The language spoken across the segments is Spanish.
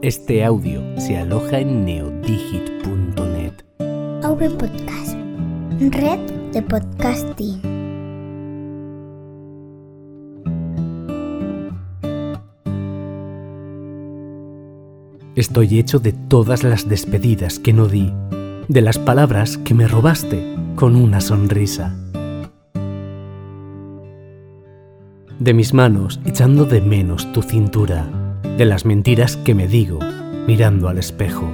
Este audio se aloja en neodigit.net. AV Podcast, red de podcasting. Estoy hecho de todas las despedidas que no di, de las palabras que me robaste con una sonrisa. De mis manos echando de menos tu cintura, de las mentiras que me digo mirando al espejo.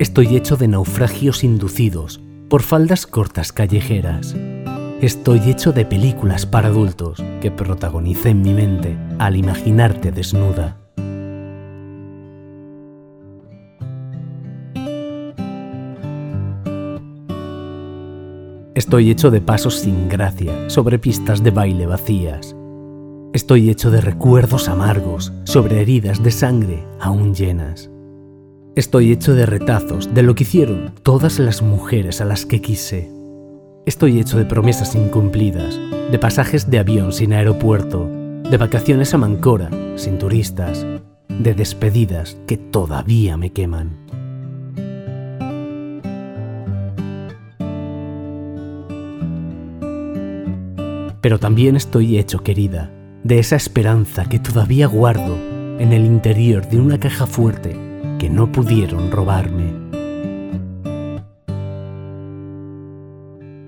Estoy hecho de naufragios inducidos por faldas cortas callejeras. Estoy hecho de películas para adultos que protagonicé en mi mente al imaginarte desnuda. Estoy hecho de pasos sin gracia sobre pistas de baile vacías. Estoy hecho de recuerdos amargos sobre heridas de sangre aún llenas. Estoy hecho de retazos de lo que hicieron todas las mujeres a las que quise. Estoy hecho de promesas incumplidas, de pasajes de avión sin aeropuerto, de vacaciones a Mancora sin turistas, de despedidas que todavía me queman. Pero también estoy hecho, querida, de esa esperanza que todavía guardo en el interior de una caja fuerte que no pudieron robarme.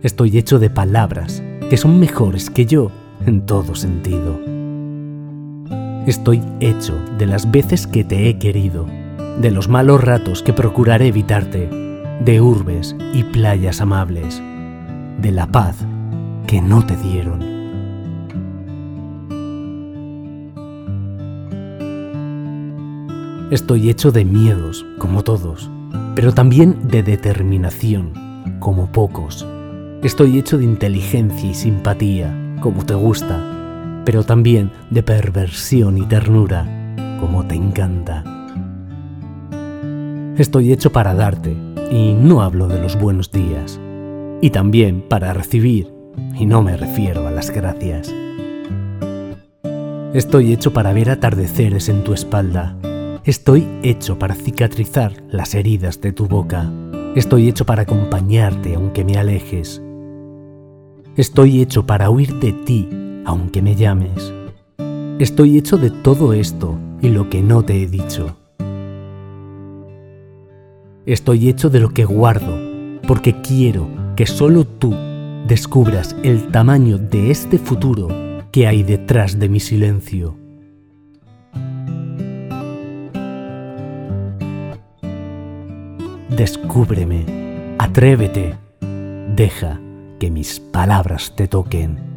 Estoy hecho de palabras que son mejores que yo en todo sentido. Estoy hecho de las veces que te he querido, de los malos ratos que procuraré evitarte, de urbes y playas amables, de la paz que no te dieron. Estoy hecho de miedos, como todos, pero también de determinación, como pocos. Estoy hecho de inteligencia y simpatía, como te gusta, pero también de perversión y ternura, como te encanta. Estoy hecho para darte, y no hablo de los buenos días, y también para recibir, y no me refiero a las gracias. Estoy hecho para ver atardeceres en tu espalda, Estoy hecho para cicatrizar las heridas de tu boca. Estoy hecho para acompañarte aunque me alejes. Estoy hecho para huir de ti aunque me llames. Estoy hecho de todo esto y lo que no te he dicho. Estoy hecho de lo que guardo porque quiero que solo tú descubras el tamaño de este futuro que hay detrás de mi silencio. Descúbreme, atrévete, deja que mis palabras te toquen.